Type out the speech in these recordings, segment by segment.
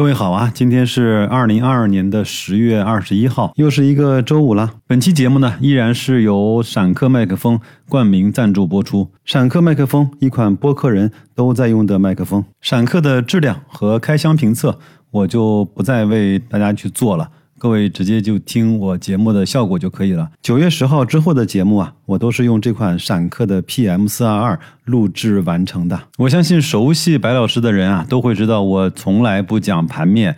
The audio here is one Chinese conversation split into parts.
各位好啊，今天是二零二二年的十月二十一号，又是一个周五了。本期节目呢，依然是由闪客麦克风冠名赞助播出。闪客麦克风，一款播客人都在用的麦克风。闪客的质量和开箱评测，我就不再为大家去做了。各位直接就听我节目的效果就可以了。九月十号之后的节目啊，我都是用这款闪客的 PM 四二二录制完成的。我相信熟悉白老师的人啊，都会知道我从来不讲盘面，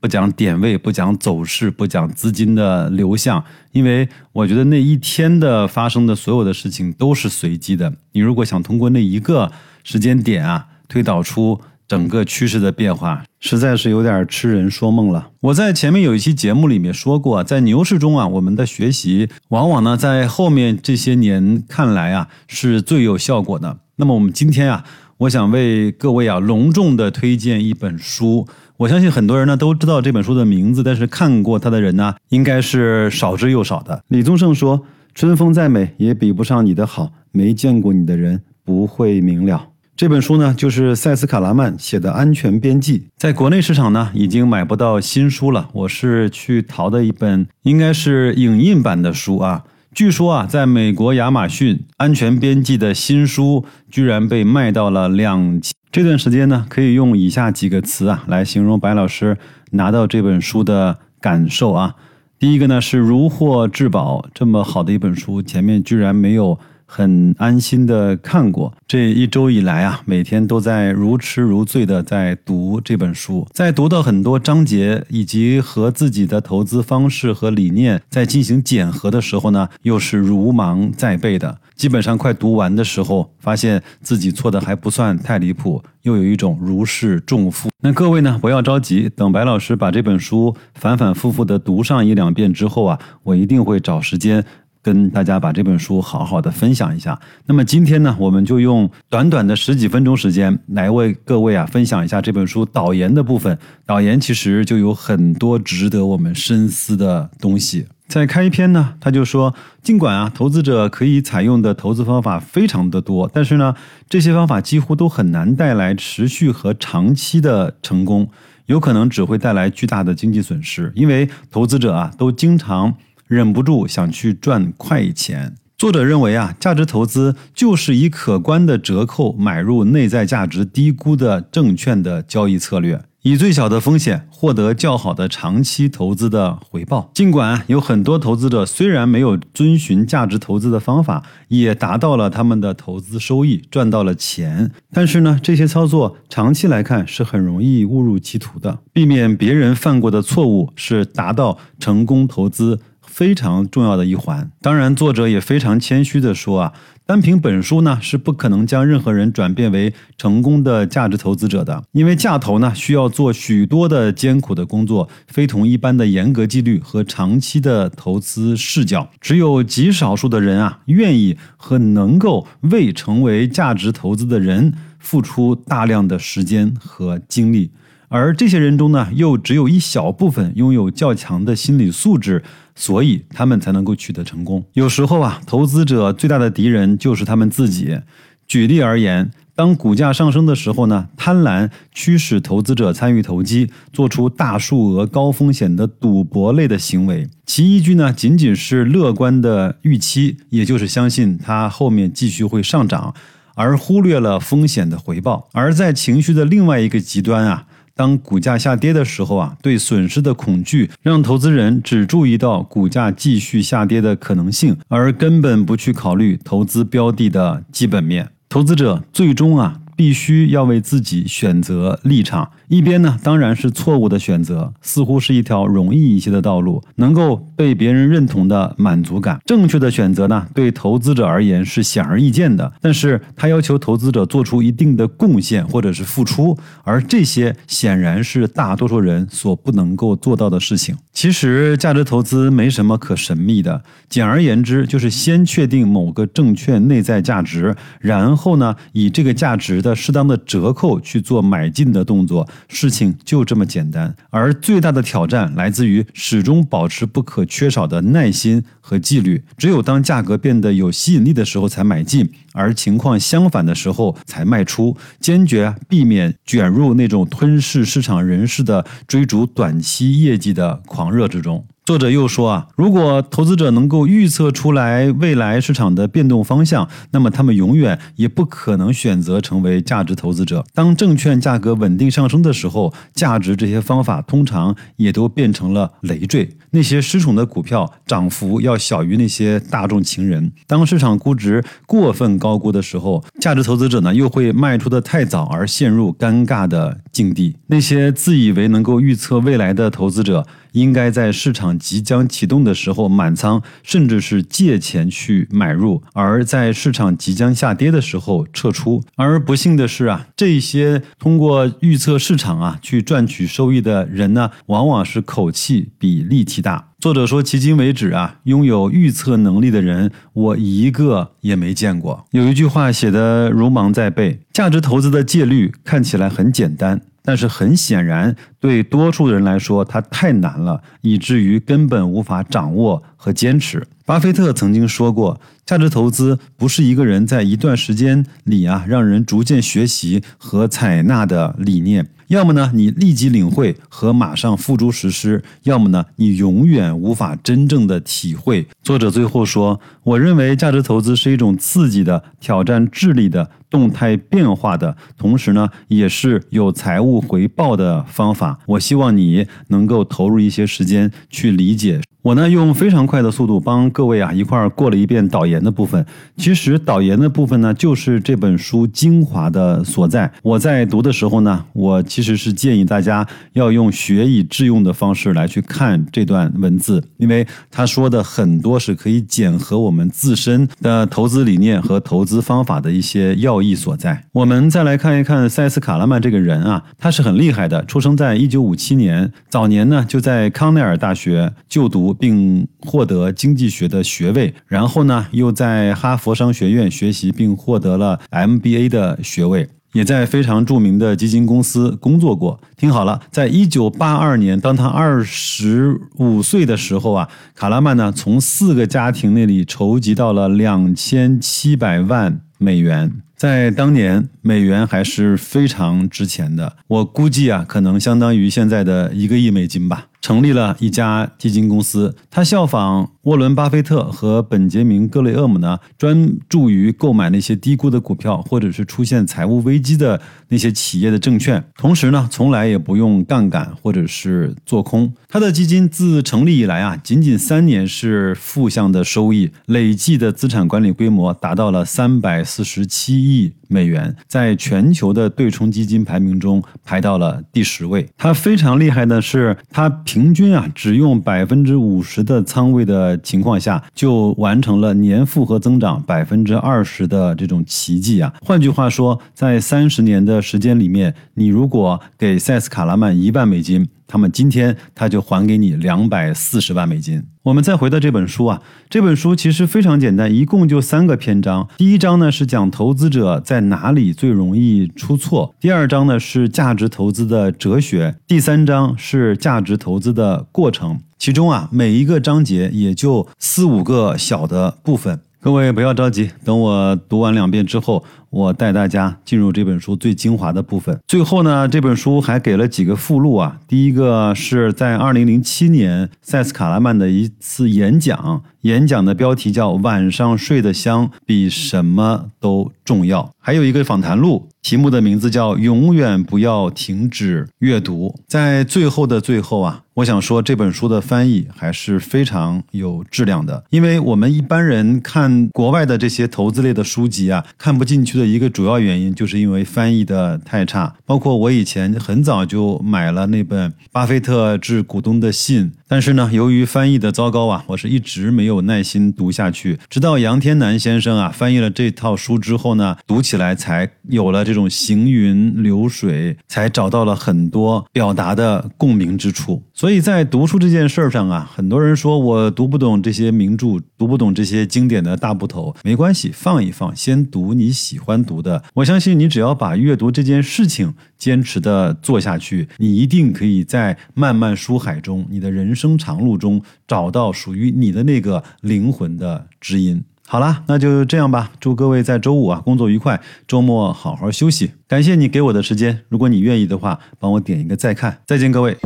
不讲点位，不讲走势，不讲资金的流向，因为我觉得那一天的发生的所有的事情都是随机的。你如果想通过那一个时间点啊，推导出。整个趋势的变化实在是有点痴人说梦了。我在前面有一期节目里面说过，在牛市中啊，我们的学习往往呢，在后面这些年看来啊，是最有效果的。那么我们今天啊，我想为各位啊，隆重的推荐一本书。我相信很多人呢都知道这本书的名字，但是看过它的人呢，应该是少之又少的。李宗盛说：“春风再美，也比不上你的好。没见过你的人，不会明了。”这本书呢，就是塞斯·卡拉曼写的《安全边际》。在国内市场呢，已经买不到新书了。我是去淘的一本，应该是影印版的书啊。据说啊，在美国亚马逊，《安全边际》的新书居然被卖到了两千。这段时间呢，可以用以下几个词啊来形容白老师拿到这本书的感受啊。第一个呢是如获至宝，这么好的一本书，前面居然没有。很安心的看过这一周以来啊，每天都在如痴如醉的在读这本书，在读到很多章节以及和自己的投资方式和理念在进行检核的时候呢，又是如芒在背的。基本上快读完的时候，发现自己错的还不算太离谱，又有一种如释重负。那各位呢，不要着急，等白老师把这本书反反复复的读上一两遍之后啊，我一定会找时间。跟大家把这本书好好的分享一下。那么今天呢，我们就用短短的十几分钟时间来为各位啊分享一下这本书导言的部分。导言其实就有很多值得我们深思的东西。在开篇呢，他就说，尽管啊，投资者可以采用的投资方法非常的多，但是呢，这些方法几乎都很难带来持续和长期的成功，有可能只会带来巨大的经济损失，因为投资者啊都经常。忍不住想去赚快钱。作者认为啊，价值投资就是以可观的折扣买入内在价值低估的证券的交易策略。以最小的风险获得较好的长期投资的回报。尽管有很多投资者虽然没有遵循价值投资的方法，也达到了他们的投资收益，赚到了钱，但是呢，这些操作长期来看是很容易误入歧途的。避免别人犯过的错误是达到成功投资非常重要的一环。当然，作者也非常谦虚地说啊。单凭本书呢，是不可能将任何人转变为成功的价值投资者的，因为价投呢需要做许多的艰苦的工作，非同一般的严格纪律和长期的投资视角。只有极少数的人啊，愿意和能够为成为价值投资的人付出大量的时间和精力。而这些人中呢，又只有一小部分拥有较强的心理素质，所以他们才能够取得成功。有时候啊，投资者最大的敌人就是他们自己。举例而言，当股价上升的时候呢，贪婪驱使投资者参与投机，做出大数额、高风险的赌博类的行为。其依据呢，仅仅是乐观的预期，也就是相信它后面继续会上涨，而忽略了风险的回报。而在情绪的另外一个极端啊。当股价下跌的时候啊，对损失的恐惧让投资人只注意到股价继续下跌的可能性，而根本不去考虑投资标的的基本面。投资者最终啊。必须要为自己选择立场，一边呢当然是错误的选择，似乎是一条容易一些的道路，能够被别人认同的满足感。正确的选择呢，对投资者而言是显而易见的，但是他要求投资者做出一定的贡献或者是付出，而这些显然是大多数人所不能够做到的事情。其实价值投资没什么可神秘的，简而言之就是先确定某个证券内在价值，然后呢以这个价值。的适当的折扣去做买进的动作，事情就这么简单。而最大的挑战来自于始终保持不可缺少的耐心和纪律。只有当价格变得有吸引力的时候才买进，而情况相反的时候才卖出，坚决避免卷入那种吞噬市场人士的追逐短期业绩的狂热之中。作者又说啊，如果投资者能够预测出来未来市场的变动方向，那么他们永远也不可能选择成为价值投资者。当证券价格稳定上升的时候，价值这些方法通常也都变成了累赘。那些失宠的股票涨幅要小于那些大众情人。当市场估值过分高估的时候，价值投资者呢又会卖出的太早，而陷入尴尬的境地。那些自以为能够预测未来的投资者。应该在市场即将启动的时候满仓，甚至是借钱去买入；而在市场即将下跌的时候撤出。而不幸的是啊，这些通过预测市场啊去赚取收益的人呢，往往是口气比力气大。作者说，迄今为止啊，拥有预测能力的人，我一个也没见过。有一句话写的如芒在背：价值投资的戒律看起来很简单。但是很显然，对多数人来说，它太难了，以至于根本无法掌握和坚持。巴菲特曾经说过，价值投资不是一个人在一段时间里啊，让人逐渐学习和采纳的理念。要么呢，你立即领会和马上付诸实施；要么呢，你永远无法真正的体会。作者最后说：“我认为价值投资是一种刺激的、挑战智力的、动态变化的，同时呢，也是有财务回报的方法。我希望你能够投入一些时间去理解。”我呢，用非常快的速度帮各位啊一块儿过了一遍导言的部分。其实导言的部分呢，就是这本书精华的所在。我在读的时候呢，我其实是建议大家要用学以致用的方式来去看这段文字，因为他说的很多是可以检核我们自身的投资理念和投资方法的一些要要义所在。我们再来看一看塞斯·卡拉曼这个人啊，他是很厉害的，出生在一九五七年，早年呢就在康奈尔大学就读。并获得经济学的学位，然后呢，又在哈佛商学院学习，并获得了 MBA 的学位，也在非常著名的基金公司工作过。听好了，在一九八二年，当他二十五岁的时候啊，卡拉曼呢，从四个家庭那里筹集到了两千七百万美元。在当年，美元还是非常值钱的，我估计啊，可能相当于现在的一个亿美金吧。成立了一家基金公司，他效仿沃伦·巴菲特和本杰明·格雷厄姆呢，专注于购买那些低估的股票，或者是出现财务危机的那些企业的证券。同时呢，从来也不用杠杆或者是做空。他的基金自成立以来啊，仅仅三年是负向的收益，累计的资产管理规模达到了三百四十七亿。美元在全球的对冲基金排名中排到了第十位。它非常厉害的是，它平均啊只用百分之五十的仓位的情况下，就完成了年复合增长百分之二十的这种奇迹啊！换句话说，在三十年的时间里面，你如果给塞斯卡拉曼一万美金。他们今天他就还给你两百四十万美金。我们再回到这本书啊，这本书其实非常简单，一共就三个篇章。第一章呢是讲投资者在哪里最容易出错，第二章呢是价值投资的哲学，第三章是价值投资的过程。其中啊每一个章节也就四五个小的部分。各位不要着急，等我读完两遍之后。我带大家进入这本书最精华的部分。最后呢，这本书还给了几个附录啊。第一个是在二零零七年塞斯卡拉曼的一次演讲，演讲的标题叫《晚上睡得香比什么都重要》。还有一个访谈录，题目的名字叫《永远不要停止阅读》。在最后的最后啊，我想说这本书的翻译还是非常有质量的，因为我们一般人看国外的这些投资类的书籍啊，看不进去的。一个主要原因就是因为翻译的太差，包括我以前很早就买了那本《巴菲特致股东的信》。但是呢，由于翻译的糟糕啊，我是一直没有耐心读下去。直到杨天南先生啊翻译了这套书之后呢，读起来才有了这种行云流水，才找到了很多表达的共鸣之处。所以在读书这件事儿上啊，很多人说我读不懂这些名著，读不懂这些经典的大部头，没关系，放一放，先读你喜欢读的。我相信你只要把阅读这件事情坚持的做下去，你一定可以在漫漫书海中，你的人。生长路中找到属于你的那个灵魂的知音。好啦，那就这样吧。祝各位在周五啊工作愉快，周末好好休息。感谢你给我的时间，如果你愿意的话，帮我点一个再看。再见，各位。